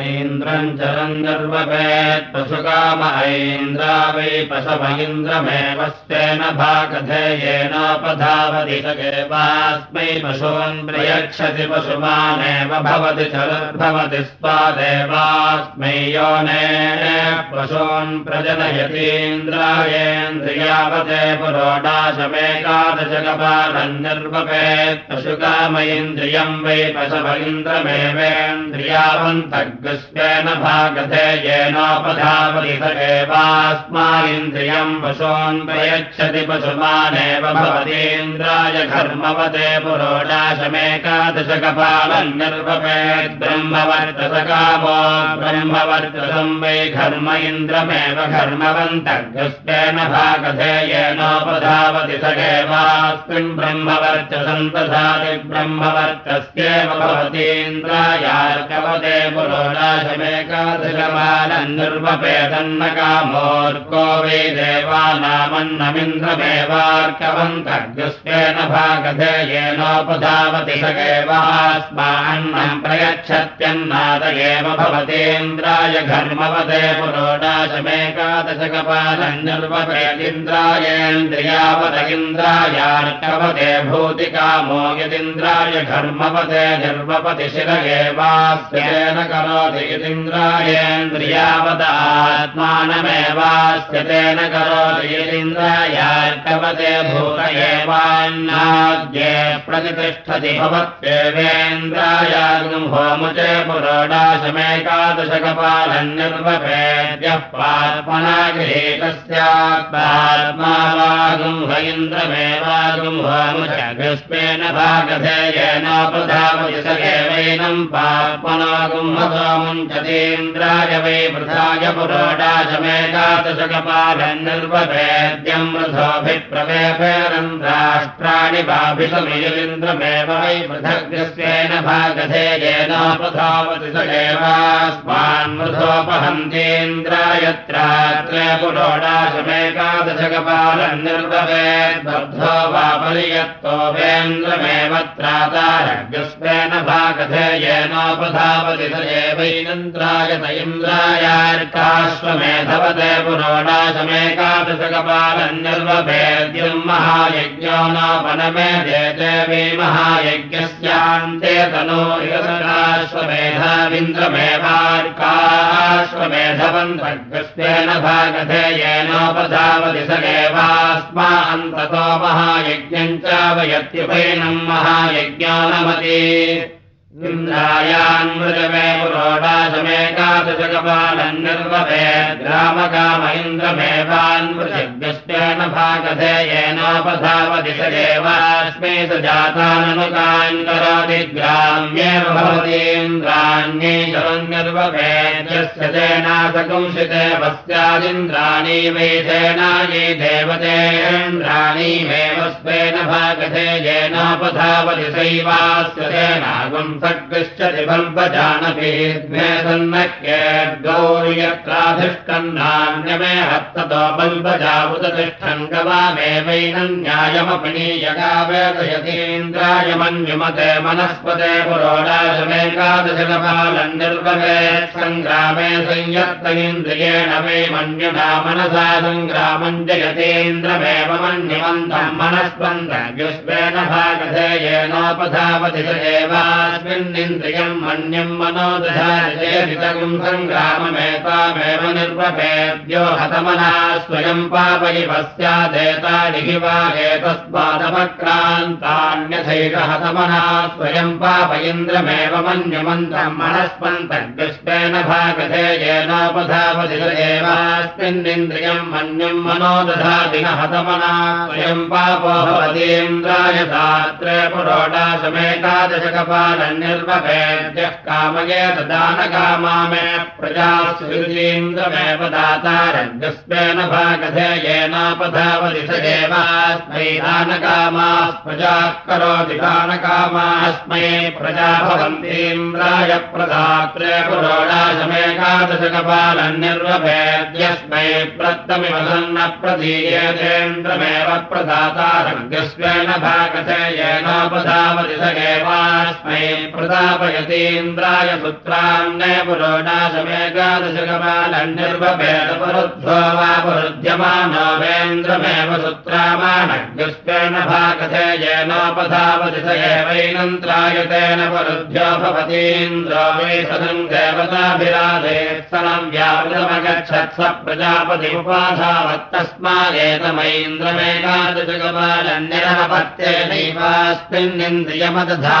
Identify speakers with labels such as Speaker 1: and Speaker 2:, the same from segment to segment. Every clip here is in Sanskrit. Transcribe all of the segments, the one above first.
Speaker 1: ऐन्द्रम् चरम् निर्वपेत् पशुकाम ऐन्द्रा वै पशव इन्द्रमेव स्तेन भागधेयेनोपधावति सगेवास्मै पशून् प्रयच्छति पशुमानेव भवति चरुर्भवति स्वादेवास्मै योने पशून् प्रजनयतीन्द्रायेन्द्रियावते पुरोडाशमेकादशकपालम् निर्वपेत् पशुकाम इन्द्रियम् वै पशव इन्द्रमेवेन्द्रियावन्तग्स्वेन भागधेयेनोपधावति स एवास्मा इन्द्रियम् पशून् प्रयच्छति पशुमानेव भवतीन्द्राय घर्मवते पुरोडाशमेकादशकपालम् निर्वपेत् ब्रह्मवर्तसकामो ब्रह्मवर्तसम् वै घर्म इन्द्रमेव घर्मवन्तग्स्वेन भागधेयेनोपधावति स एवास्मिन् ब्रह्मवर्चसम् तथाति ब्रह्मवर्तस्येव भवतीन्द्रायार्कवते पुरोडाशमेकादशकपालम् निर्वपेदन्न कामोर्को वै देवानामन्नमिन्द्रमेवार्कवन्तग्स्वेन भागधेयेनोपधावति स एवास्मान्नम् प्रयच्छत्यन्नाद एव भवतीन्द्राय घर्मवते पुरोडाशमेकादशकपालम् निर्वपेदिन्द्रायेन्द्रियावत इन्द्रायार्कवते भूतिकामो यदिन्द्राय घर्मवते निर्वपति शिर एवास्येन आत्मानमेवास्य तेन करोति यदिन्द्रायार्कवते भूत एवान्नाद्ये प्रतिष्ठति भवत्येवेन्द्रायागम् होमुचे पुरोडाशमेकादशकपालम् निर्वपेद्यः पात्मना गृहीतस्यात्मा वागुम् ह इन्द्रमेवागुम् होमुचस्मेन भागधेयेनोपधावति स एवैनम् पात्मनागुम् हसोमुञ्चतीन्द्राय वै वृथाय पुरोडाशमेकादशकपालम् निर्वपेद्यम् वृथोऽभिप्रवेपेरम् राष्ट्राणि वाभिषमिन्द्रमेव वै पृथग्स्वेन भागधेयेनोपधावति स एवास्मान् वृथोपहन्तीन्द्रायत्रात्रे पुरोडाशमेकादशकपालम् निर्वपेद्बद्धो वा पर्यत्तोपेन्द्रमेव त्रातारग्स्वेन भागधेयेनोपधावति स एवैनन्द्रायत इन्द्रायार्काश्वमेधवते पुरोडाशमेकादशकपालम् निर्वपेद्यम् महायज्ञो नोपनमेधे देवी महायज्ञस्यान्ते तनो इन्द्रमेवार्काश्वमेधवन्तग्स्तेन भागधेयेनोपधावति स एवास्मा अन्ततो महायज्ञम् च वयत्युपैनम् महायज्ञानमति इन्द्रायान्मृजमे पुरोडाशमेकादशकपालम् निर्वपेत् रामकाम इन्द्रमेवान्मृजग्स्तेन भागधेयेनोपधावति स एवास्मै स जाताननुकान् करोति ग्राम्येव भवतीन्द्राण्यै शरम् निर्वपेद्यस्य तेनासकुंसिते वस्यादिन्द्राणी वै सेनायै देवतेन्द्राणीमेव स्वेन भागधेयेनोपधावति सैवास्य तेनागुम् सकृष्यति बल्बजानभिर्गौर्यत्राधिष्ठन्नान्यमे हस्ततो बल्बजावुदतिष्ठन् गवामेवैनम् न्यायमपनीयगावेदयतीन्द्राय मन्युमते मनस्पते पुरोडाशमेकादशकपालम् निर्वहे सङ्ग्रामे इन्द्रियेण वै मन्युना मनसा सङ्ग्रामम् जयतीन्द्रमेव मन्यमन्तम् मनस्पन्दग्युष्वेन भागधेयेनोपधावति स मन्यम् मनोदधारितम् सङ्ग्राममेतामेव निर्वपेद्यो हतमनः स्वयम् पापयि पश्चादेतानि हि वा एतस्मादपक्रान्तान्यथैष हतमनः स्वयम् पाप इन्द्रमेव मन्यमन्तम् मनस्पन्तग्स्तेन भागधेयेनोपधावति स एवास्मिन्निन्द्रियम् मन्यम् मनोदधाति न हतमनः स्वयम् पापो भवतीन्द्राय सात्रे पुरोडाशमेकादशकपालम् निर्वपेद्यः कामयेत दानकामा मे प्रजा सुरीन्द्रमेव दातारग्स्तेन भागधेयेनोपधावति स एवास्मै दानकामाः प्रजाः करोति दानकामास्मै प्रजा भवन्तीन्द्राय प्रदात्रे पुरोडाशमेकादशकपालम् निर्वपेद्यस्मै प्रत्तमिव सन्न प्रदीयेतेन्द्रमेव प्रदातारग्स्वेन भागधेयेनोपधावति स एवास्मै प्रतापयतीन्द्राय पुत्रान्ने पुरोणाशमेकादशकपालन्यर्वभेदपुरुद्धो वा पुरुध्यमानोवेन्द्रमेव सुत्रामाणग्रस्तेन भागधे येनोपधावति स एवैनन्त्रायतेन पुरुद्ध्यो भवतीन्द्रो वै सदम् देवताभिराधे स्तनम् व्यापृतमगच्छत् स प्रजापतिमुपाधावत्तस्मादेतमैन्द्रमेकादशकपालन्यरपत्येनैवास्मिन्निन्द्रियमदधा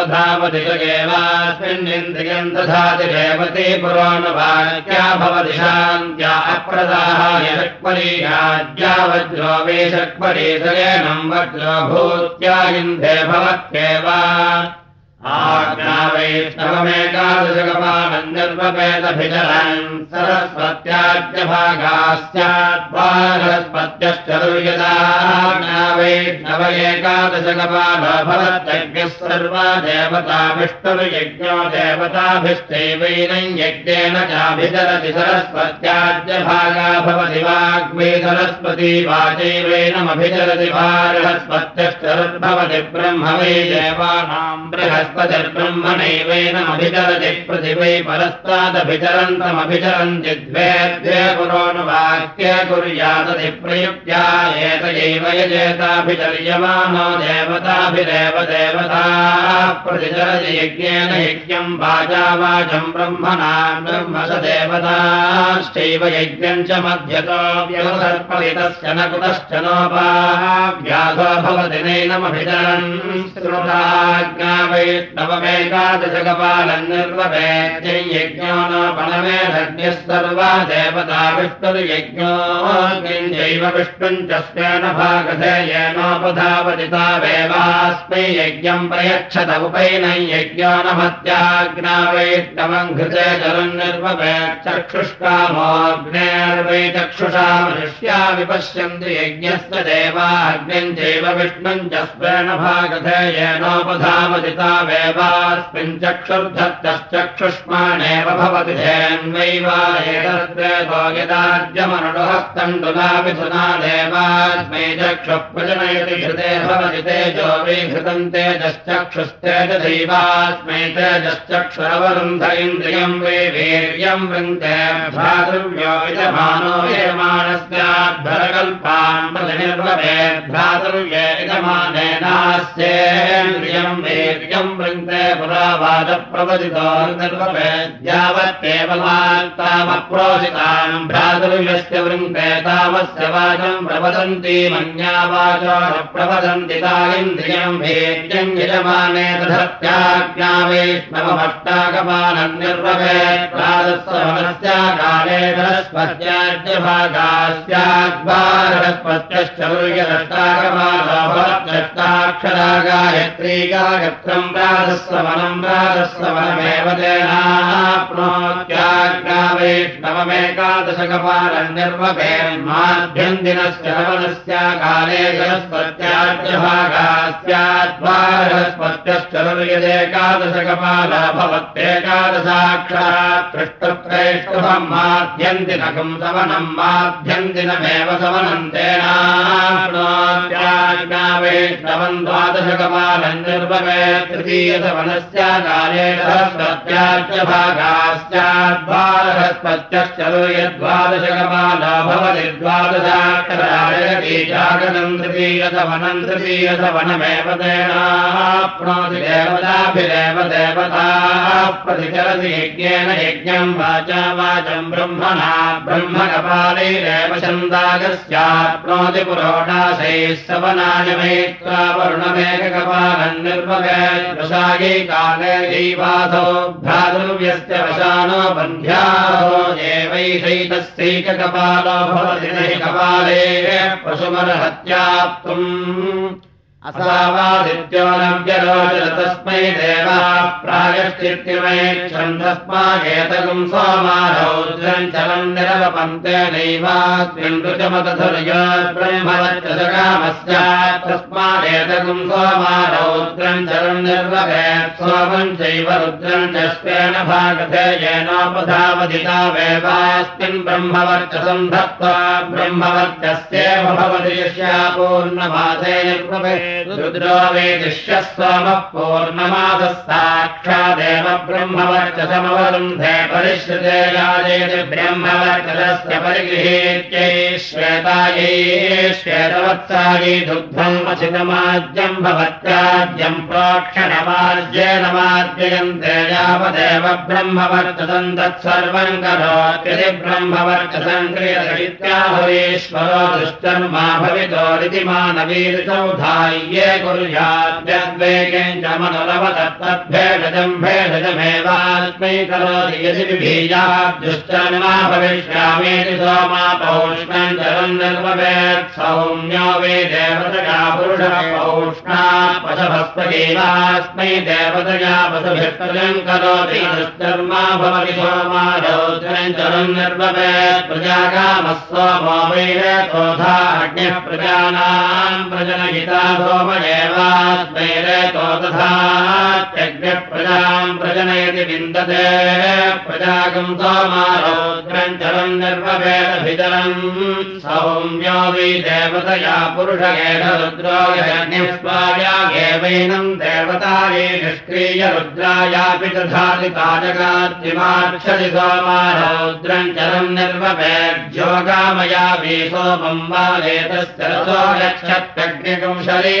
Speaker 1: येनोपधावति एवास्मिन्निन्द्रियम् दधाति रेवती पुरोणवाक्या भवति शान्त्या अप्रदाहाय शक्वरीयाज्ञा वज्रो भूत्या इन्धे भवत्येव एकादशकपाल भवत्यज्ञः सर्वा देवता विष्णुर्यज्ञो देवताभिश्चैवैनं यज्ञेन चाभिचरति सरस्वत्याद्यभागा भवति वाग्मे सरस्वती वाचैवैनमभिचरति वारहस्पत्यश्चरुर्भवति ब्रह्म वै देवानाम् ब्रह्मणैवेनमभिचरति प्रतिभै परस्तादभिचरन्तमभिचरन्ति द्वे द्वे पुरोणवाक्ये कुर्यादति प्रयुक्त्या एतयैव यजेताभिचर्यमानो देवताभिरेव देवता प्रतिचरति यज्ञेन यज्ञम् वाचा वाचम् ब्रह्मणा ब्रह्म स देवताश्चैव यज्ञम् च मध्यतो व्यवसर्पलितस्य न कुतश्च नोपाव्याधो भवति नैनमभिचरन् श्रुताज्ञा वै नवमेकादशकपालम् निर्ववेद्यै यज्ञो न पणमेधज्ञः सर्वा देवता विष्णुर्यज्ञो किञ्चैव विष्णुम् च स्वेन भागधे येनोपधावति तावेवास्मै यज्ञम् प्रयच्छत उपैनै यज्ञो न मत्याज्ञा वैष्णवम् घृते जलम् निर्ववेत् चक्षुष्कामोऽग्नेर्वै चक्षुषा मनुष्या विपश्यन्ति यज्ञस्य देवाग्निम् चैव विष्णुम् च स्वेन भागधे येनोपधावति वेवास्मिन् चक्षुर्धत्तश्चक्षुष्माणेव भवति धेन्वैवायेतद्वेदो यदाद्यमनुहस्तण्डुलाभिधुना देवास्मै घृते भवति तेजो विघृतम् तेजश्चक्षुस्तेजदैवास्मै तेजश्चक्षुरवरुन्ध इन्द्रियम् वै वीर्यम् वृन्ते भ्रातृव्यो यजमानो भ्रातृव्ये यजमानेनास्येन्द्रियम् वीर्यम् वृन्ते वृन्ते तामस्य वाचम् प्रवदन्ति मन्या वाचो न प्रवदन्ति तालिन्द्रियम् वीर्यम् यजमाने दधत्याज्ञा वैष्णवमष्टाकमानम् निर्वभेत् प्रादस्वनस्य काले बृहस्पत्याद्यभागास्याद्वारस्पत्यश्चौर्यदष्टाकमानो भवत्यष्टाक्षरा गायत्री गायत्रम् काले बृहस्पत्याद्यभागास्याद्वारस्पत्यश्चरुर्यदेकादशकपाल भवत्येकादशाक्षरात् पृष्ठत्रैष्टुभम् माध्यन्दिनकम् सवनम् माध्यन्दिनमेव तेनाप्नोत्याज्ञा वैष्णवम् द्वादशकपालम् निर्वभे तृतीयसवनस्य काले सहस्रत्याज्यभागास्याद्वारस्पत्यश्चरुर्यद्वादशकपाल भवति द्वादशाक्षरायतीजागनम् तृतीयसवनम् तृतीयसवनमेव तेनाप्नोति देवताभिरेव देवता प्रतिचरति यज्ञेन यज्ञम् वाचा वाचम् ब्रह्मणा ब्रह्मकपालैरेव छन्दागस्याप्नोति पुरोडाशैः सवनाय मेत्वा वरुणमेककपालम् निर्वगे काले दैवाधो भ्रातृव्यस्य वशानो बन्ध्याहो देवैषैतस्यैककपालो भवति नहि कपाले पशुमर्हत्याप्तुम् असावादित्यो न व्यरोचन तस्मै देवः प्रायश्चित्तिमयच्छन्दस्मागेतकम् सोमारौद्रम् चलम् निरवपन्ते नैवास्मिन् ऋचमतधुर्य ब्रह्मवच्चकामस्यात् तस्मादेतकम् सोमारौद्रम् चलम् निर्वपेत् सोमम् चैव रुद्रम् च स्वेन भागधे येनोपधावधिता वेवास्मिन् ब्रह्मवर्चसम् धत्त्वा ब्रह्मवर्चस्येव भवति पूर्णमासे रुद्रो वेदिष्यः सोमः पूर्णमासः साक्षादेव ब्रह्मवर्चसमवरुन्धे परिश्रुते याजेति ब्रह्मवर्चसस्य परिगृहीत्यै श्वेतायै श्वेतवत्सायै दुग्धम् अचितमाज्यम् भवत्याज्यम् प्रोक्षणमाज्येन मार्जयन्ते यावदेव ब्रह्मवर्चसम् तत्सर्वम् करोत्यति ब्रह्मवर्चसम् क्रियतैत्याहुरीश्वरो दुष्टर्मा भवितोरिति मानवीर्चौधाय्ये कुर्याद्यद्वेगेन भेषजमेवास्मै करोति यदि भविष्यामेति सोमा पौष्णम् जलम् निर्ववेत् सौम्यो वे देवतया पौष्णा देवतया करोति दुष्टर्मा भवति सोमा जलम् निर्ववेत् प्रजाकामः सोमो प्रजानाम् तथात्यज्ञः प्रजाम् प्रजनयति विन्दते प्रजागम् सोमारौद्रम् जलम् निर्ववेदभिजलम् सौम्यो वै देवतया पुरुषगेन रुद्रो यज्ञस्वायागेवैनम् देवतायै निष्क्रिय रुद्रायापि दधाति ताजगाद्रिमार्च्छति सोमारौद्रम् जलम् निर्ववेद्योगामया वि गच्छत्यग्निकम् शरीरम्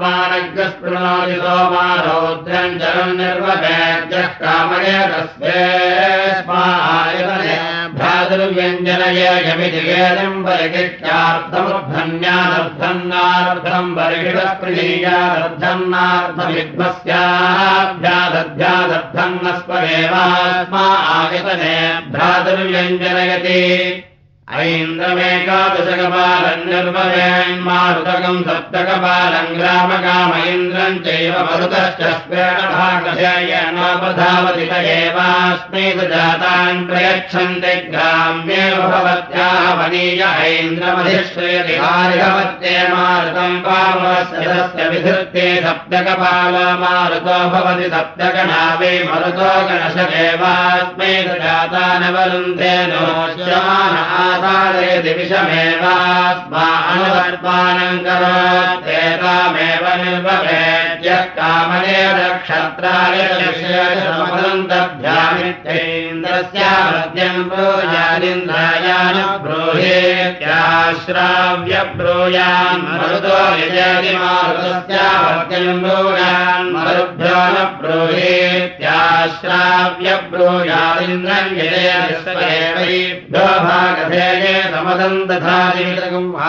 Speaker 1: वह्निमात्मानग्रस्पृणोति सोमा रौद्रम् जलम् निर्वपेद्यः कामये तस्मेस्मायतने भ्रातुर्व्यञ्जनय यमिति वेदम् परिगित्यार्थमुद्धन्यादर्थन्नार्थम् परिषितप्रियादर्थन्नार्थमिद्भस्याभ्यादध्यादर्थन्नस्पदेवास्मा आयतने भ्रातुर्व्यञ्जनयति ऐन्द्रमेकादशकपालम् निर्वयन्मारुतकम् सप्तकपालम् ग्रामकाम इन्द्रम् चैव मरुतश्च स्वेणभागशयनोपधावति त एवास्मै जातान् प्रयच्छन्ति ग्राम्येव भवत्याः वनीय ऐन्द्रमधिश्रयति हारिहवत्ये मारुतम् पावस्य विधृत्ते सप्तकपाल मारुतो भवति सप्तगणावे मरुतो गणशदेवास्मै जातानवरुन्धे नो आसादयति विषमेवास्मा अनुवर्पानम् करोत्येतामेव निर्ववेद्यः कामने नक्षत्रायभ्यामित्यैन्द्रस्यावद्यम् ब्रूयादिन्द्रायान ब्रूहेत्याश्राव्य ब्रूयान् मरुतो मारुतस्यावद्यम् ब्रूयान् मरुभ्यो न ब्रूहेत्याश्राव्य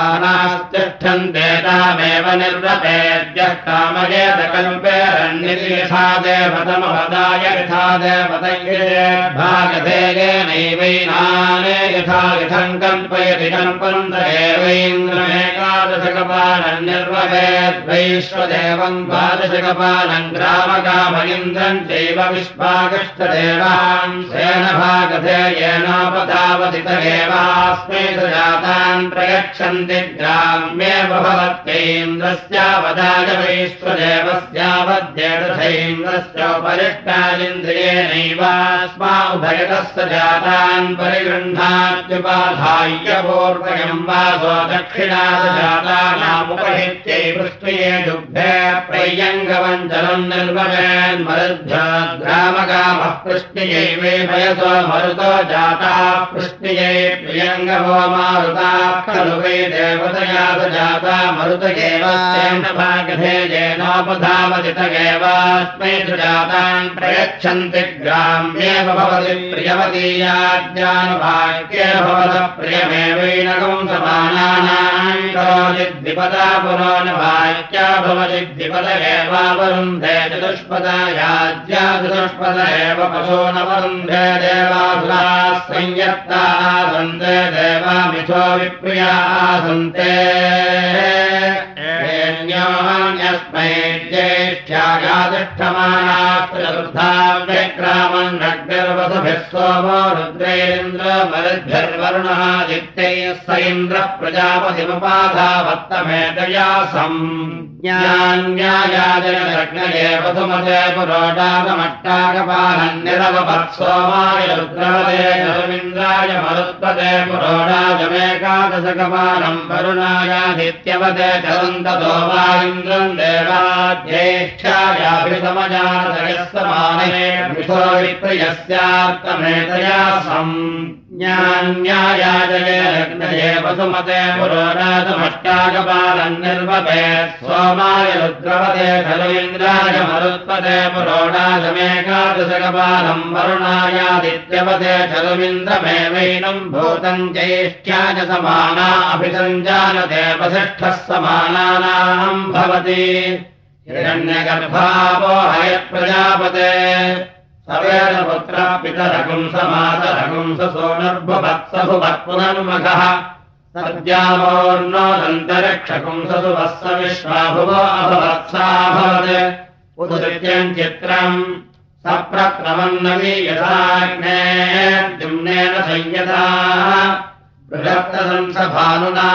Speaker 1: दधातिष्ठन्ते तामेव निर्वपेद्यः कामयेतकल्पेरन्निति यथा देवतमपदाय यथा यथा यथम् कल्पयति कल्पन्त एवैन्द्रमेकादशकपालम् निर्वपेद्वैश्वदेवम् द्वादशकपालम् ग्रामकाम चैव विश्वागष्टदेवान् सेन भागधेयेनोपधावति एवास्मै जातान् प्रयच्छन्ति ग्राम्येव भवत्यैन्द्रस्यावदाय वैश्वदेवस्यावध्येन्द्रस्योपरिष्टादिन्द्रियेणैवास्मा उभयतस्य जातान् वासो दक्षिणादजातानामुपहित्यै पृष्ट्ये निर्ववेन्मरुद्ध्याग्रामकामः पृष्ट्यै वे भयसो मरुतो जाता पृष्ट्यै प्रियङ्गवो मारुता खलु वै देवतया जाता मरुत एव भागधेयेनोपधावति त एवास्मै सुजातान् प्रयच्छन्ति ग्राम्येव भवति प्रियवतीयाज्ञानुभाग्ये भवत प्रियमेवैनकम् समानानाम् करोति द्विपदा पुरोनभाग्या भवति द्विपद एवावरुन्धे चतुष्पदा याज्ञा चतुष्पद एव पशो न वरुन्धे देवासुरा संयत्ता सन्ते देवामिथो विप्रिया सन्ते सोमो रुद्रेन्द्रमरुद्भिर्वरुणादित्यैः स इन्द्रः प्रजापतिमुपाधावत्तमेतया सम् ज्ञान्यायाजनग्नये वसुमते पुरोडागमट्टागपालन्निरवत्सोमाय रुद्रवदे रविन्द्राय मरुत्पदे पुरोडाजमेकादशकपालम् वरुणायादित्यवदे वा इन्द्रम् देवाध्येष्ठायाभितमजातयस्तमाने मिथो विप्रियस्यात्तमेतया सम् लग्नये वसुमते पुरोडाजमट्टागपालम् निर्वपे सोमाय रुद्रवदे खलु इन्द्राय मरुत्पदे पुरोडाजमेकादशकपालम् वरुणायादित्यवदे खलुमिन्द्रमेवैनम् भूतम् ज्येष्ठ्याय समाना अभिसञ्जानते वसिष्ठः समानानाम् भवति हिरण्यगर्भापो हयत्प्रजापते सवेन पुत्रः सोऽनर्भुवत्सभुवत् पुनर्मघः। सद्यामोर्णोदन्तरिक्षपुंससु वत्स विश्वाभुवो अभवत्साभवत् उदृत्यम् चित्रम् सप्रक्रमन्नवी यथाग्नेर्जुम्नेन संयताः। बृहत्तदंसभानुनाः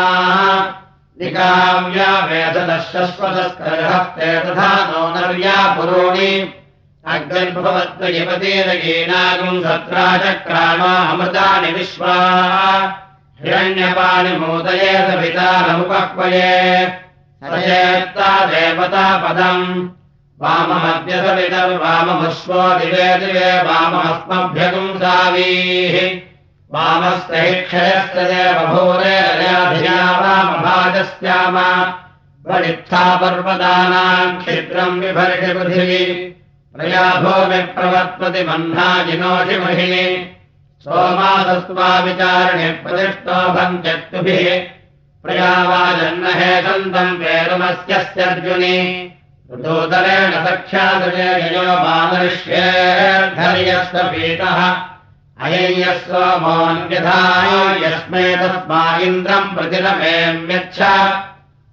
Speaker 1: निकाव्या वेददशश्वतस्करहस्ते तथा नो नर्या पुरोणि अग्निर्भवद्वयपतेरगेनागुम् सत्रा चक्राणो अमृतानि विश्वा। हिरण्यपाणिमोदये सवितारमुपक्वये सजेत्ता देवता पदम् वाममद्यसवितर्वाममुश्वो दिवे दिवे वाममस्मभ्यगुंसावीः वामस्य हि क्षयस्य वामभाजस्याम। वरित्था पर्वतानाम् क्षिद्रम् विभर्षि पृथिवी। प्रया भूमिप्रवर्त्वति मह्नाजिनोषि महिनि। सोमासस्त्वा विचारणे प्रतिष्ठो भञ्चक्तुभिः प्रयावाजन्महे सन्तम् पेरुमस्यर्जुनि ऋतोदरेण सख्यादयो मादृश्येर्धर्यस्य पीतः। अय्यः सोमोऽन्यथा यस्मै तस्मा इन्द्रम् प्रतिरमेम्यच्छ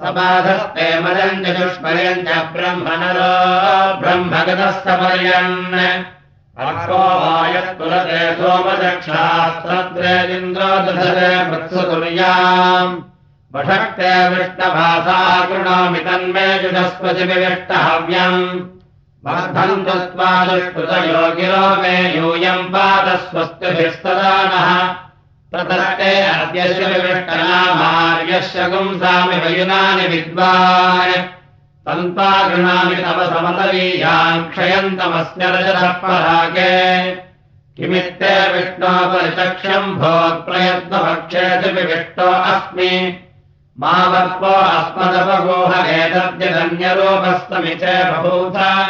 Speaker 1: समाधस्ते मदम् चतुष्मयम् च ब्रह्मणरो ब्रह्मगतस्तपर्यन् वायस्कुलते सोमदक्षास्त्रद्रेन्द्रो दधरे मृत्सुतुर्याम्। वषक्ते विष्णभासा कृणोमि तन्मे जुषस्पतिविष्टहव्यम् वर्धन्तु स्वादुष्कृतयोगिरो मे यूयम् पादस्वस्तिभिस्तदा नः विविष्टनामार्यस्य गुंसामि वयुनानि विद्वान्। तन्त्वा गृणामि तव समतवीयाम् क्षयन्तमस्य रजतः परागे। किमित्ते विष्णो परिचक्षम् भोत्प्रयत्नभक्षेति विविष्टो अस्मि। मा वर्पो अस्मदपगोह एतद्यधन्यरूपस्तमिते बभूथ।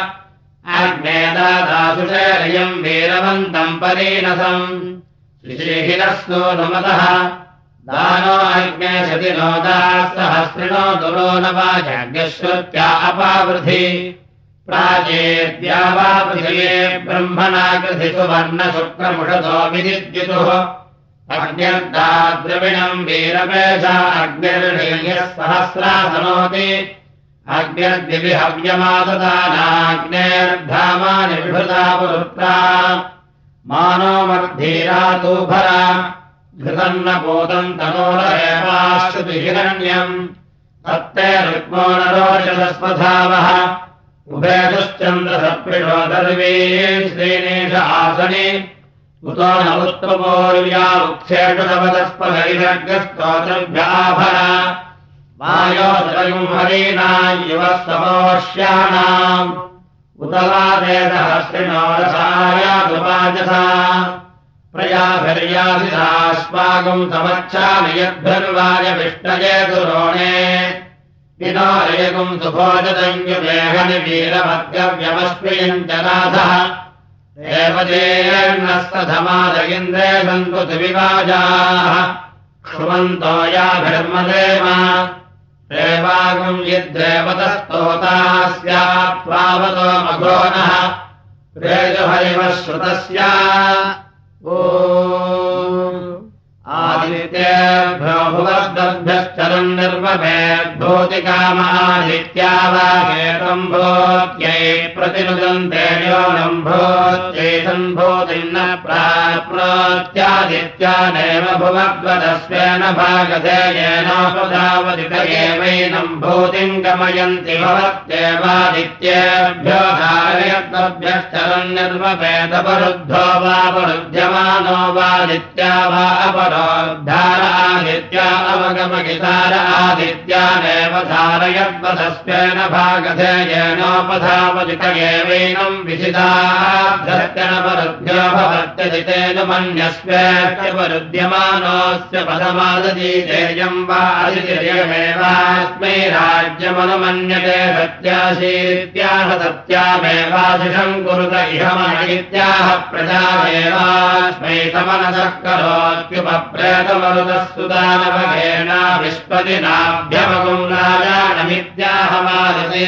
Speaker 1: अग्नेदादासुषेरयम् वीरवन्तम् परीनसम् नुमतः। न वाजाग्यश्रुत्या अपावृधि प्राचेद्या वा पृथिवे ब्रह्मणाकृधि सुवर्णशुक्रमुषतो विदिद्युतुः अग्निर्दाद्रविणम् वीरपेशा अग्निर्णीयः सहस्रासनोति अग्निर्दिविहव्यमाददानाग्नेर्धामानि विभृता पुरुत्रा मानो मर्धीरातूभरा घृतम् न बोधम् तनोरेवाश्रुतिहिरण्यम् तत्ते रुक्मो न रोचतस्वधावः। उभयतुश्चन्द्रसप्रिषो दर्वी श्रीनेश आसने। उतो न उत्तमोर्व्या उक्षेषवदस्पहरिवर्गस्तोत्रभ्याभर वायोत्रयुम् हरीणाम् युवः समोष्याणाम् उत रसायातुवाजसा प्रयाभिर्याधिरास्माकम् समच्छामि यद्भिर्वाय विष्णये दुरोणे विनायकुम् सुभोजतञ्जुमेहनि वीरमद्यव्यमस्मियम् च नाथः देवदेर्णस्तधमादयिन्द्रे सन्तु द्विवाजाः क्षुमन्तो याभिर्मदेम देवागुम् यद्देवतस्तोता स्यात्त्वावतो मघोनः रेजुहरिवः श्रुतस्य ओ आदित्येभ्यो भुवद्भ्यश्चरम् निर्वभेद्भूतिकामादित्या वा हेतम् भूत्यै प्रतिनुदन्ते योनम् भूत्यै सम्भूतिम् न प्राप्नोत्यादित्यानेव भुवद्वदस्वेन भागधेयेनोपधावदित एवैनम् भूतिम् गमयन्ति भवत्येवादित्येभ्यो निर्वभेदपरुद्धो वा परुध्यमानो वादित्या वा अपर आदित्या अवगमगितार आदित्यानेव धारयद्वधस्वेन भागधेयेनोपधावजित एवैनम् विशिदाभ्यर्त्यनपरुभ्यो भवत्यजितेन मन्यस्वेत्यपरुद्यमानोऽस्य पदमादजीतेयम् वा अदितिर्यमेवास्मै राज्यमनुमन्यते सत्याशीत्याह सत्यामेवाशिषम् कुरुत इह मनित्याह प्रजामेवास्मै समनसः करोत्युप प्रेतमरुतस्तुदानवगेना विष्पतिनाभ्यमगुम् राजानमित्याहमादिवै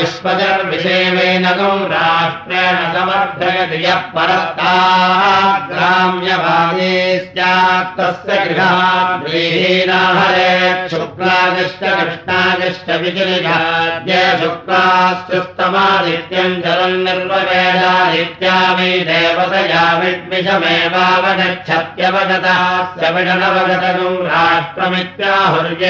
Speaker 1: विश्वजर्विषेवेन गौ राष्ट्रेण समर्थयति यः परस्ताग्राम्यभागे स्यात् तस्य गृहाद्रीहीनाहरे शुक्लादिश्च कृष्णादिश्च विजनिघाद्य शुक्लास्तुस्तमादित्यम् जलम् निर्वेदादित्या मे देवतया विद्विषमेवावगच्छत्यवगतः राष्ट्रमित्याहुर्ये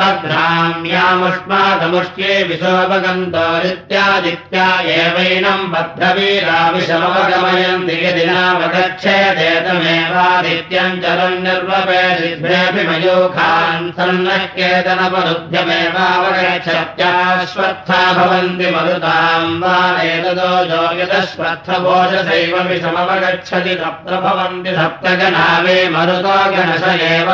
Speaker 1: बध्राम्यामुष्मादमुष्ये विशोभगन्तो नित्यादित्या एवैनम् बद्धवीरा विषमवगमयन्ति दिनावगच्छेदेतमेवादित्यम् चलन् निर्वपेदिभ्रेऽपि मयूखान् सन्नक्येतनपरुभ्यमेवावगच्छत्याश्वत्था भवन्ति मरुताम् वा एतदो जो यदश्वत्थभोजसैव विषमवगच्छति तत्र भवन्ति सप्तगणा वे मरुतो गणश एव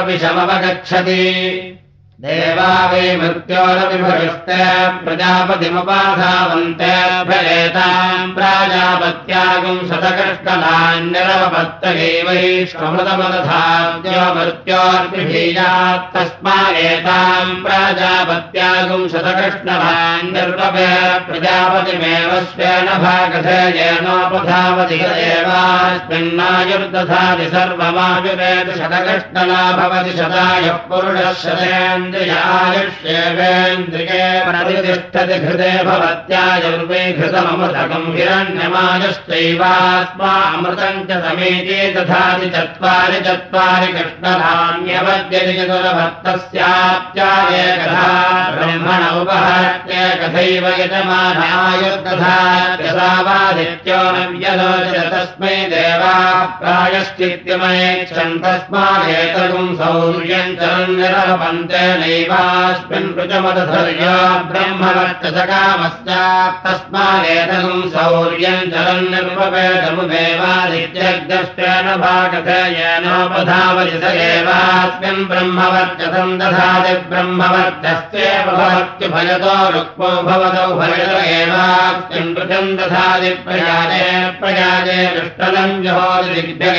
Speaker 1: विषमवगच्छति देवा वै मृत्योरविभगस्ते प्रजापतिमुपाधावन्तेभ्येताम् प्राजापत्यागुम् शतकष्टलान्यरवपत्तगैवैष्मृतमदधाद्यो मृत्योर्विभीयात् तस्मादेताम् प्राजापत्यागुम् शतकृष्णभान्यर्वपे प्रजापतिमेव स्वेन भागधेयेनोपधावति एवास्मिन्नायुर्दधाति सर्वमायुरेति शतकृष्णला भवति शतायः पुरुषः ेन्द्रिये प्रतिष्ठति घृते भवत्यायुर्वे हिरण्यमायश्चैवात्मा अमृतम् च समेते चत्वारि चत्वारि चतुरभक्तस्याप्त्यायकथा ब्रह्मण कथैव न व्यलोचत तस्मै देवा प्रायश्चित्यमयेच्छन् तस्मादेतगुम् सौर्यम् चरन्निरपन्ते नैवास्मिन् ऋजमदधर्या ब्रह्मवर्चसकामस्यात् तस्मादेतम् सौर्यम् चलन् निर्वपेदमुमेवादित्यग्रष्टेन भागधयेनोपधावति एवास्मिन् ब्रह्मवर्चसम् दधाति ब्रह्मवर्चस्येव भवत्युभयतो रुक्मो भवतौ भयत एवास्मिन् ऋजम् दधाति प्रयाजे प्रयाजे दृष्टलम् जहोति दिग्भ्य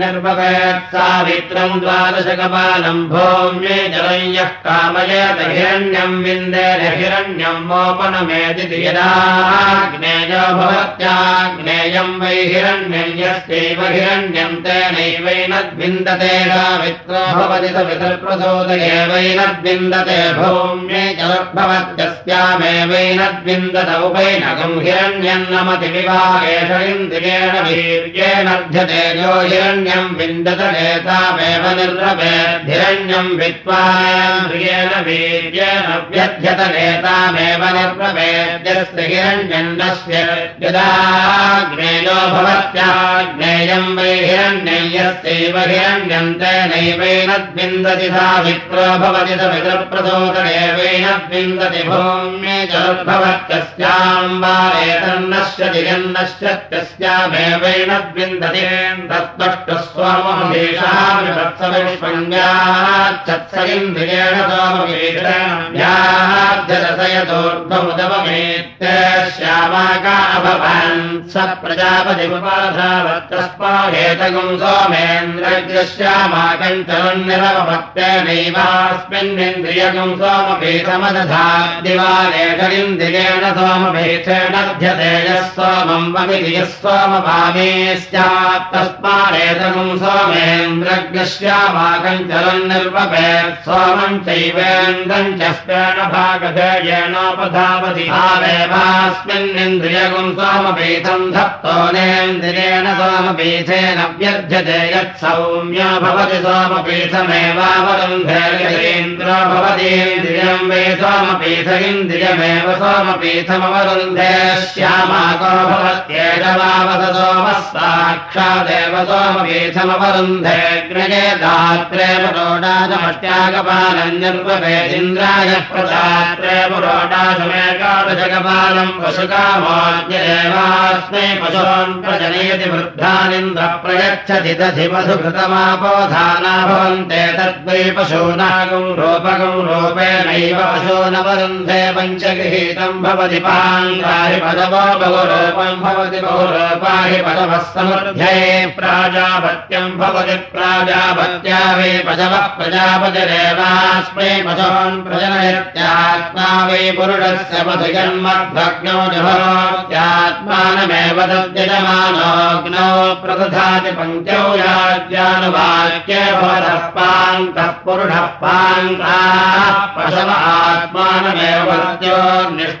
Speaker 1: निर्भवेत् सावित्रम् द्वादशकपालम् भौम्ये जलय्यः कामयेत हिरण्यम् विन्देन हिरण्यम् मोपनमेति यदाग्नेयो भवत्याग्नेयम् वै हिरण्यम् यस्यैव हिरण्यम् तेनैवैनद्विन्दते सावित्रो भवति सवितर्प्रसोदयेवैनद्विन्दते भौम्ये जलभवत्यस्यामेवैनद्विन्दत उपैनकम् हिरण्यम् नमति विभागेष इन्द्रियेण वीर्येणर्ध्यते यो हिरण्यम् विन्दत नेतामेव निर्भवेद्धिरण्यम् वित्त्वान्द्रियेण वीर्येण व्यध्यत नेतामेव निर्भवेद्यस्य हिरण्यन्नस्य यदाग्नेयो भवत्याग्नेयम् वै हिरण्ययस्यैव हिरण्यम् तेनैवैनद्विन्दति सा विप्रो भवति स विदप्रचोदनेवैनद्विन्दति भौम्ये चरुद्भवत्यस्याम् वा एतन्नश्यति यन्नश्यत्यस्यामेवैनद्विन्दति तत्त्वष्टस्वमहमेषामिवत्सविष्मङ्गाच्छत्स इन्द्रियेण सोमवीषयाध्यरसयतोर्ध्वमुदवमेत्यश्यामाका अभवन् स प्रजापतिमुपाधावत्तस्माहेतगुम् सोमेन्द्रग्रश्यामाकम् चलन्निरवभक्तेनैवास्मिन्निन्द्रियगुम् सोमपीठमदधा दिवालेखरिन्द्रियेण सोमपीठेणध्यते यः सोमम् सोमभामे स्यात् तस्मादेतगुम् सोमेन्द्रग्रश्यामाकम् चलन्निर्वपेत् सोमम् चैवेन्द्रम् च स्पेण भागधेयेनोपधावति भावेवास्मिन्निन्द्रियगुम् सोमपीठम् धत्तोनेन्द्रियेण सोमपीठेन व्यर्थ्यते यत् सौम्यो भवति सोमपीठमेवावरुन्धेन्द्रो भवतीन्द्रियम् वै सोमपीठ इन्द्रियमेव सोमपीठमवरुन्धे श्यामाको भवत्येजवावत सोमः साक्षादेव पुरोडाचमष्ट्यागपालन्यर्वेदिन्द्राय प्रदात्रे पुरोडाशमेकादशकपालम् पशुकामोद्यदेवास्मै पशून् प्रजनयति वृद्धानिन्द्र प्रयच्छति दधि मधुकृतमापोधाना भवन्ते तद्वै पशूनागम् रूपकम् रूपेणैव पशूनवरुन्धे पञ्चगृहीतम् भवति पाङ्गाहि पदवो बहुरूपम् भवति बहुरूपाहि पदवः समृध्ये प्राजापत्यम् भवति प्राजापत्या वै पशवः प्रजापतिरेवास्मै पशून् प्रजनयत्यात्मा वै पुरुषस्य मधुजन्मभग्नौ जहोत्यात्मानमेव तद्यजमानोऽग्नौ प्रदधाति पङ्क्त्यौ याज्ञानुवाक्ये भवतः पाङ्कः पुरुषः पाङ्काः पशव आत्मानमेव देवा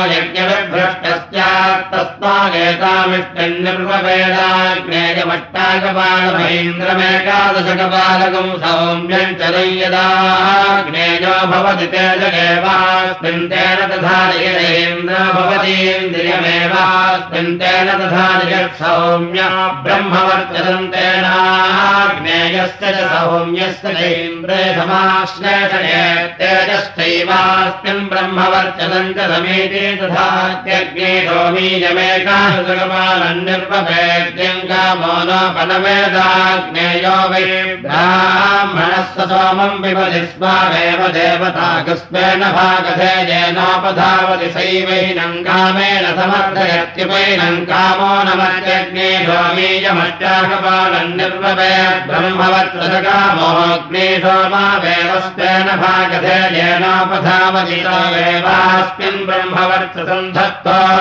Speaker 1: यज्ञविभ्रष्टस्यात् चलम् यदाग्नेयो भवति तेजगेवास्मिन् तेन तथा नियतेन्द्र भवतीन्द्रियमेवास्मिन् तेन तथा नियत् सौम्य ब्रह्मवर्चसम् तेनाग्नेयस्य च सौम्यस्य चैन्द्रे समाश्लेषणे तेजश्चैवास्मिन् ब्रह्मवर्चसम् च समेते तथा त्यग्ने सोमीयमेकादशकपालन्निर्वपेद्यम् कामो नोपनवेदाग्नेयो वै ब्राह्मणस्य सोमम् पिबति स्मावेव देवताकस्मेन भागधेयेनोपधावति सैवैनम् कामेन समर्थयत्युपैनम् कामो नमत्यग्ने सोमीयमष्टाकपालम् निर्वपेत् ब्रह्मवत्रसकामोऽग्ने सोमावेव स्वेन भागधेयेनोपधावति सवेवा यथास्मिन्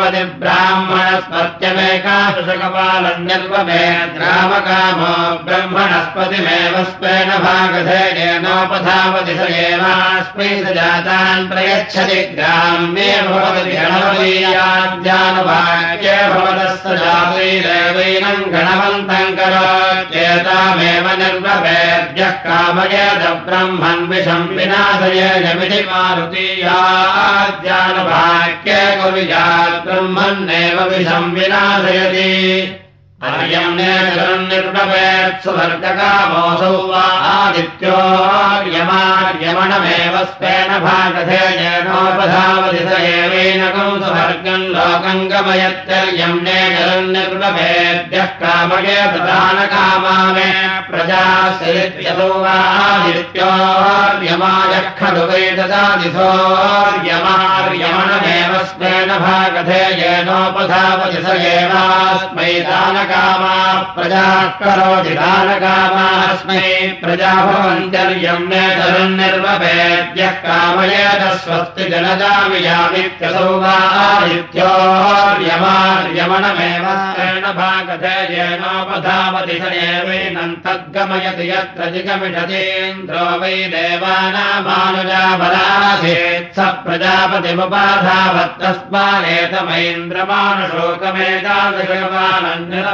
Speaker 1: भवति ब्राह्मणस्पत्यमेकादशकपालन्यल्पमेद्रामकामो ब्रह्मणस्पतिमेव स्वेन भागधेयेनोपधावति स एवास्मै स जातान् प्रयच्छति ग्राम्ये भवति गणपतीयाज्ञानवाक्ये भवतस्य जातैरेवैनम् गणवन्तम् करो चेतामेव निर्ववेद्यः कामयेद ब्रह्मन् विषम् विनाशयेनमिति मारुतीयाज्ञानवाक्ये कुर्यात् ब्रह्मन्नेव विषम् विनाशयति अर्यम् निर्णवेत्सुवर्गकामोऽसौ वा आदित्योर्यमार्यमणमेव स्वेन भागधेयेनोपधावति स एवैनकम् सुवर्गम् लोकम् गमयत्यर्यम् निर्णवेद्यः कामये प्रधानकामा मे प्रजाश्रित्यसौ वा आदित्योर्यमायः खलु वै ददादिसोर्यमार्यमणमेव स्वेन भागधेयेनोपधावति स एवास्मै दानक कामा प्रजाः करोति दानकामास्मै प्रजा भवन्त्यर्यम् निर्ववेद्यः कामयेत स्वस्ति जनजामियामित्यसौ वा आदित्योर्यमार्यमणमेव भागधेयेनोपधावति स एवैनम् तद्गमयति यत्र जिगमिषतीन्द्रो वै देवानामानुजाबलासेत् स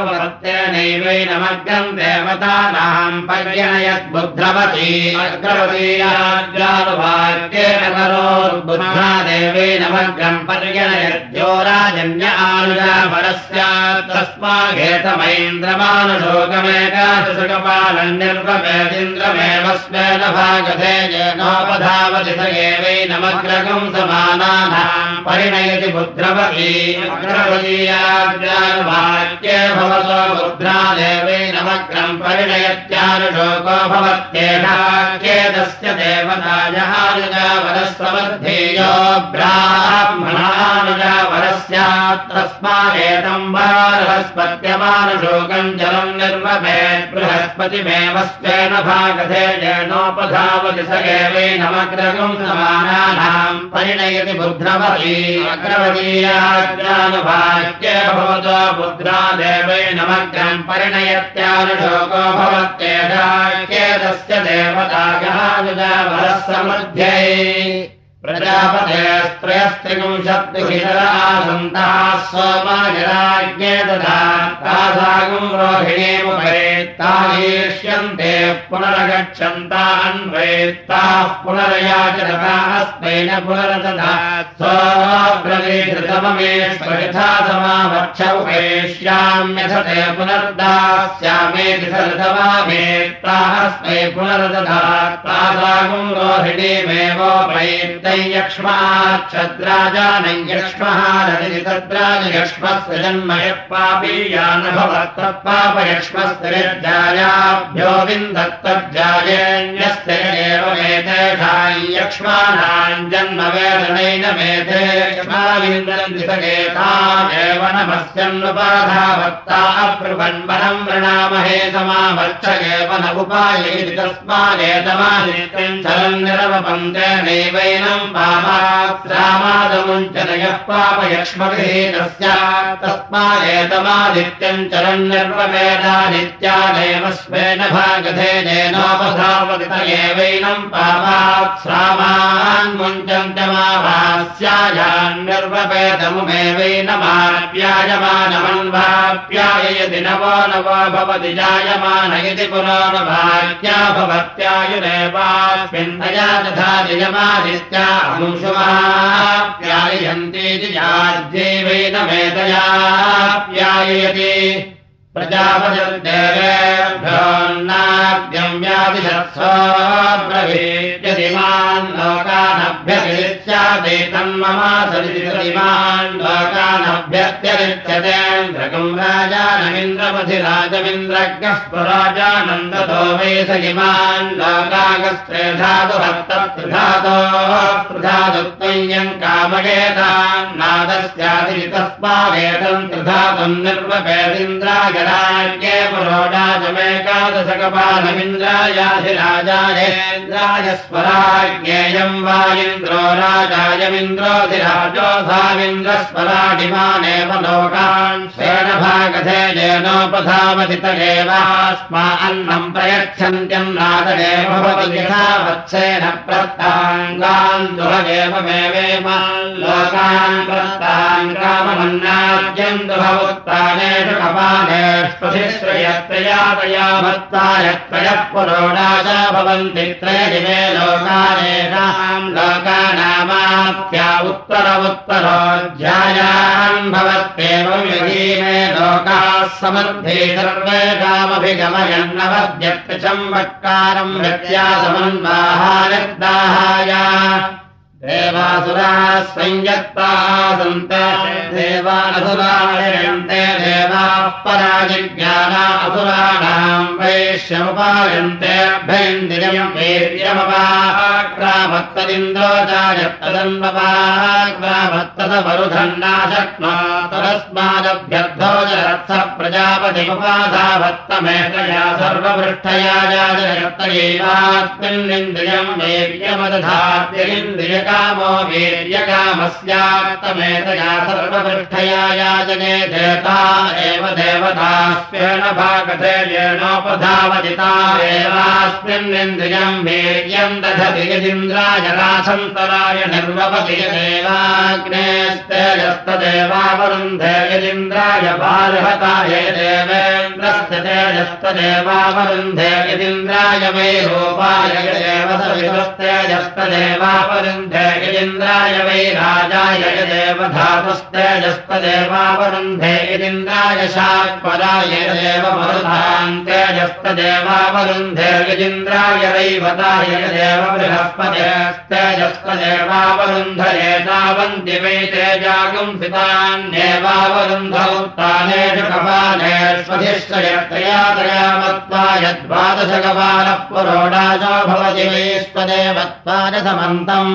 Speaker 1: प्रजापतिमुपाधावत्तस्मानेतमैन्द्रमानुशोकमेतादृशमानन्यवत्तेनैवैनमग्रम् देवतानाम् पर्यणयत् बुद्ध्रवती अग्रवतीयाज्ञानुवाक्येन करोद्बुद्ध्रा देवैनमग्रम् पर्यणयद्यो राजन्य आनुजापरस्यात् तस्माघेतमैन्द्रमानुशोकमेकादशकपालन्यर्ववेदिन्द्रमेव स्वेन भागधेयेनोपधावति स एवैनमग्रगम् समानानाम् परिणयति बुद्ध्रवती अग्रवतीयाज्ञानुवाक्ये बुद्ध्रा देवैनमग्रम् परिणयत्यानुशोको भवत्येषाख्येदस्य देवतायानुजावरस्वमध्येयो ब्राह्मणानुजावरस्यात् तस्मादेतम् बृहस्पत्यमानुशोकम् जलम् निर्वभेत् बृहस्पतिमेव स्वेन भागधेयेनोपधावति स एवैनमग्रगम् समानानाम् परिणयति बुद्ध्रवती अग्रवतीयाज्ञानुवाक्ये भवतो बुद्ध्रा देवैनमग्रम् परिणयत्यानुशोको भवत्येषाख्येदस्य देवतायानुजावरः समृद्ध्यै प्रजापतेस्त्रयस्त्रिंशद्विषदरासन्तः सोमायराज्ञे दधा तासागम् रोहिणीमुपरे तायेष्यन्ते पुनरगच्छन्तान्वयेत्ताः पुनरयाचरतास्तेन पुनरदधा सोऽग्रवेधृतममेश्वरिथा समावक्ष उपैष्याम्यथते पुनर्दास्यामेति सरतमामेत्तास्मै पुनरदधा तासागम् यक्ष्माच्छद्राजानयक्ष्मः तद्राजयक्ष्मस्य जन्मयः पापीया न भवत्तत्पापयक्ष्मस्तिर्जायाभ्यो विन्दत्तज्जायेण्यस्य एवमेतेषाम् यक्ष्माणाम् जन्म नमस्यन्नुपाधावत्ता अब्रुवन्वनम् वृणामहे एव न चलन् निरवपन्ते नैवैनम् चरन्निर्ववेदादित्यादेव स्वेन भागधेनेनोपधावति एवैनम् पापात्स्रामान्निर्वपेदमुमेवैनमाप्यायमानमन्वाप्याययति नवो नवो भवति जायमान इति पुरो न भाग्या भवत्यायुरेवास्मिन्नया तथा जयमादित्या अंशुमाप्यायन्तीति याज्यैवैनमेतयाप्याययति प्रजापतिर्देवेभ्योन्ना राज्ञम् व्यादिशत्सोऽब्रवीत्यदिमान् लोकानभ्यतिरिच्यादेतन्ममासरिमान् लोकानभ्यत्यरिच्यतेन्द्रकम् राजानमिन्द्रमधिराजमिन्द्रज्ञः स्वराजानन्दतो वै स इमान् लोकागस्त्रेधातुभक्तधातोः प्रधातुत्वय्यम् कामयेतान् नादस्यादितस्मादेतम् त्रिधातुम् स्वराज्ञेयम् वा इन्द्रो राजायमिन्द्रोऽधिराजो धामिन्द्रस्वराडिमानेव लोकान् स्वेन भागधे येनोपधावति तदेवास्मा अन्नम् यथा वत्सेन प्रत्ताङ्गान् दुहदेवमेवेम लोकान् प्रत्तान् काममन्नाद्यम् दुहवुत्तानेषु कपालेष्वधिश्रयत्रयातया भत्तायत्रयः पुरोडाच भवन्ति त्रयदिवे लोकानेषाम् लोकानामाप्या उत्तर उत्तरोऽध्यायान् भवत्येवम् यदीमे लोकाः समर्थे सर्वेषामभिगमयन्नवद्यक्चम्बक्कारम् व्यत्यासमन्वाहायर्दाहाय देवासुराः संयत्ताः सन्त देवानसुरायन्ते देवाः पराजिज्ञाना असुराणाम् वैश्यमुपायन्तेऽभ्यन्दिरम् वीर्यमपाक्रामत्तदिन्द्रो जायत्तदन्वपाक्रामत्तदवरुधन्ना शक्नोतरस्मादभ्यर्थो जरत्स प्रजापतिमुपाधावत्तमेतया सर्वपृष्ठया जाजयत्तयैवास्मिन्निन्द्रियम् वीर्यमदधात्यरिन्द्रियका कामो वीर्यकामस्यात्तमेतया सर्वपृष्ठया याजने देवता एव देवतास्वेन भागते येनोपधावजिता एवास्मिन्निन्द्रियम् वीर्यम् दधति यदिन्द्राय रासन्तराय निर्वपति यदेवाग्नेस्तेजस्तदेवावरुन्धे यदिन्द्राय बार्हताय देवेन्द्रस्य तेजस्तदेवावरुन्धे यदिन्द्राय वै रूपाय यदेव सवितस्तेजस्तदेवावरुन्धे यदिन्द्राय वै राजाय यदेव धातुस्तेजस्तदेवावरुन्धे यदिन्द्राय शाक्पराय यदेव मरुधान्तेजस्तदेवावरुन्धे यदिन्द्राय रैवताय यदेव बृहस्पतिस्तेजस्तदेवावरुन्धये तावन्ति वै तेजागुंसितान्येवावरुन्धौत्तानेषु कपालेष्वधिश्चयत्रया त्रया मत्वा यद्वादशकपालः पुरोडाचो भवति वैश्वदेवत्वाय समन्तम्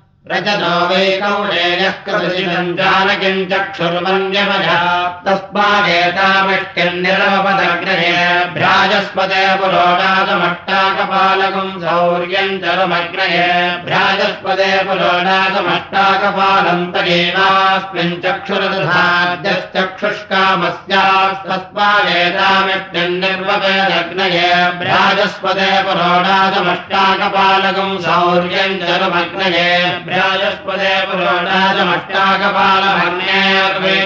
Speaker 1: रजतो वैकौणेयः कृतिम् जानकिम् चक्षुर्मन्यमया तस्मादेतामिष्टिर्निरमपदग्रहे भ्राजस्पदे पुरोडागमट्टाकपालकम् शौर्यम् चरमग्रहे भ्राजस्पदे पुरोडागमट्टाकपालम् तदेवास्मिन् चक्षुरदधाद्यश्चक्षुष्कामस्यास्तस्मादेतामिष्टिर्निर्वपेदग्नये भ्राजस्पदे पुरोडागमट्टाकपालकम् शौर्यम् चरमग्नये भ्राजस्पदे पुरोडाजमट्टाकपालभन्ये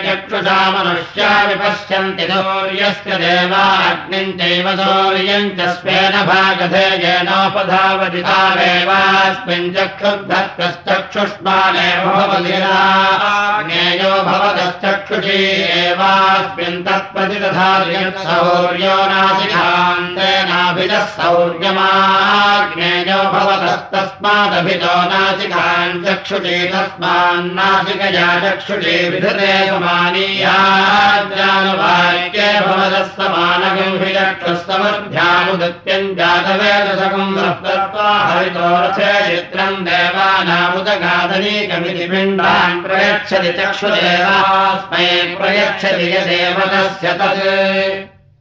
Speaker 1: चक्षुषा मनुष्या विपश्यन्ति सौर्यस्य देवाग्निम् चैव सौर्यम् च स्वेन भागधे येनोपधावदितावेवास्मिन् चक्षुर्धत्कश्चक्षुष्मानेव भवतिराज्ञेयो भवतश्चक्षुषी एवास्मिन् तत्प्रति तथा सौर्यो नासिकान्तेनाभितः सौर्यमाग्नेयो भवतस्तस्मादभितो नासिकान् चक्षुषे विधते समानीयाज्ञानवाक्ये भवतः समानगम्भिचक्षुस्तमध्यानुदत्यम् जातवेदशकम् सप्तत्वा हरितो रथे चित्रम् देवानामुदगादनीकमिति पिण्डान् प्रयच्छति चक्षुदेवास्मै प्रयच्छति यदेव तस्य तत्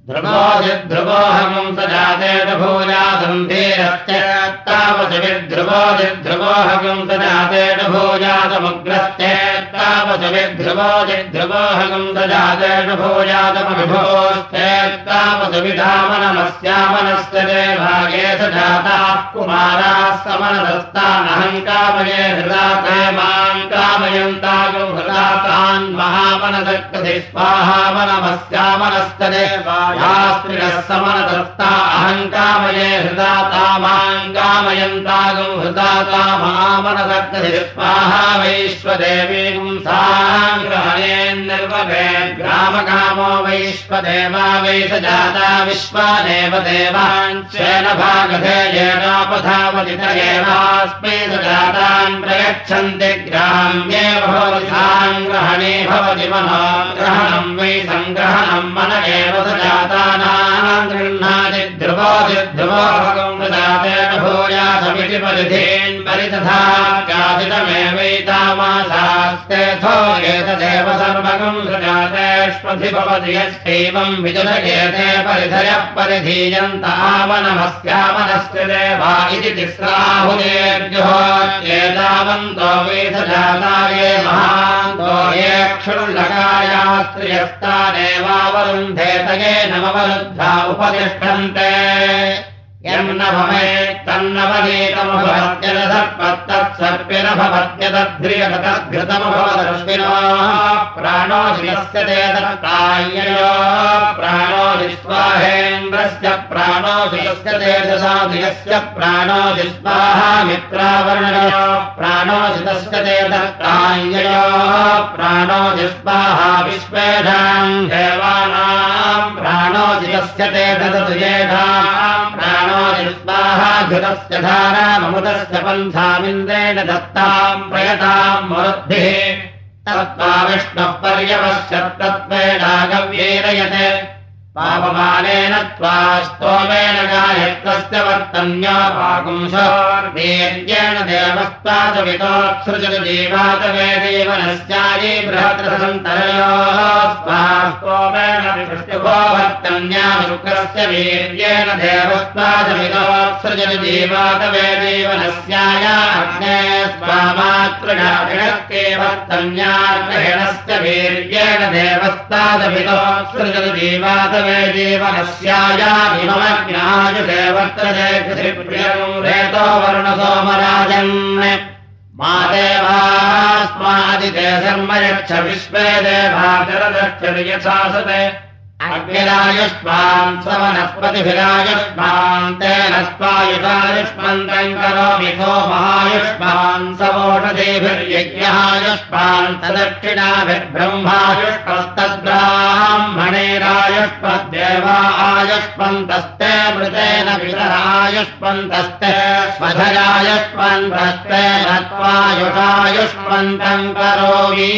Speaker 1: ध्रुवोऽधिध्रुवोऽहमम् स जातेन भूयासन्धेरश्चेत्तावसविध्रुवोऽधिध्रुवोऽहगम् स जातेन भूयासमुग्रश्चेत्तावसविध्रुवोऽधिध्रुवोऽहगम् स जातेन भूयासमविभोश्चेत्तावसविधामनमस्यामनस्य देभागे स जाताः कुमाराः समनदस्तानहम् कामये हृदाते माम् कामयन्तागम् हृदातान् मनसक्ति स्वाहामनमस्यामनस्तदेवायास्त्रियः समनदत्ता अहङ्कामये हृदा तामाङ्कामयन्तागम् हृदा साङ्ग्रहणे निर्वभे ग्रामकामो वैश्वदेवा वै स जाता विश्वादेव देवाञ्चेन भागधेयेनापधावति त एवास्मै स जातान् प्रयच्छन्ति ग्राम्येव भवति साङ्ग्रहणे भवति मनोग्रहणम् वै सङ्ग्रहणम् मन एव स जातानाम् गृह्णाति ध्रुवोति ध्रुवोभगम् जातेन भूयासमिति परिधीन् परितथा जातितमेवैतामासास्तेथो एतदेव सजातेष्वधि भवति यश्चैवम् विजनयेते परिधयः परिधीयन्त आवनमस्यामनस्य देवा इति तिस्राहुदेभ्यो एतावन्तो वेधजाताये महान्तो ये क्षुल्लकाया स्त्रियस्तादेवावरुन्धेत ये नमवरुद्धा उपतिष्ठन्ते यम् न भवेत्तन्नवनीतमभवत्यदर्पत्तत्सर्पिन भवत्यदध्रियतद्घृतमभवदर्शिनो प्राणोऽस्य ते दत्ताय्ययो प्राणोऽधिस्वाहेन्द्रस्य प्राणोऽधियस्य ते दशाधियस्य प्राणोऽधिस्वाहा मित्रावर्णयो प्राणोऽधितस्य ते दत्ताय्ययो प्राणोऽधिस्वाहा विश्वेषाम् देवानाम् प्राणोऽधितस्य ते ददतु येषाम् प्राणो घृतस्य धाराममुदस्य पन्थामिन्द्रेण दत्ताम् प्रयताम् वरुद्धिः। तत्त्वा विष्णुः पर्यवश्यत्तत्त्वेनागव्येरयते पापमानेन त्वा स्तोमेन गायत्वस्य वर्तन्योपाकुंशोर्वीर्येण देवस्तादवितोत्सृजति जीवातवे देवनस्यायै बृहद्रसन्तरयोः स्वा स्तोमेन विष्णुभो वर्तन्या शुक्रस्य वीर्येण देवस्तादवितोत्सृजति जीवातवे देवनस्याया अग्ने वर्तन्याग्रहेणस्य वीर्येण जीवातवे जीवनस्यायाभिमज्ञायुषे वर्तते कृषिप्रियम् रेतो वर्णसोमराजन् मा देवास्मादिते धर्म यच्छ विश्वे देवा जलदक्षरि यथासते अग्निरायुष्मान् स्वनस्पतिभिरायुष्मान् तेन स्वायुषायुष्मन्तम् करोमि सो महायुष्मान् सवोषदेभिर्यज्ञायुष्मान् तदक्षिणाभिर्ब्रह्मायुष्मस्तद्ब्राह्मणेरायुष्मद्देवा आयुष्मन्तस्ते मृतेन स्वधरायुष्मन्तस्ते नत्वायुषायुष्मन्तम् करोमि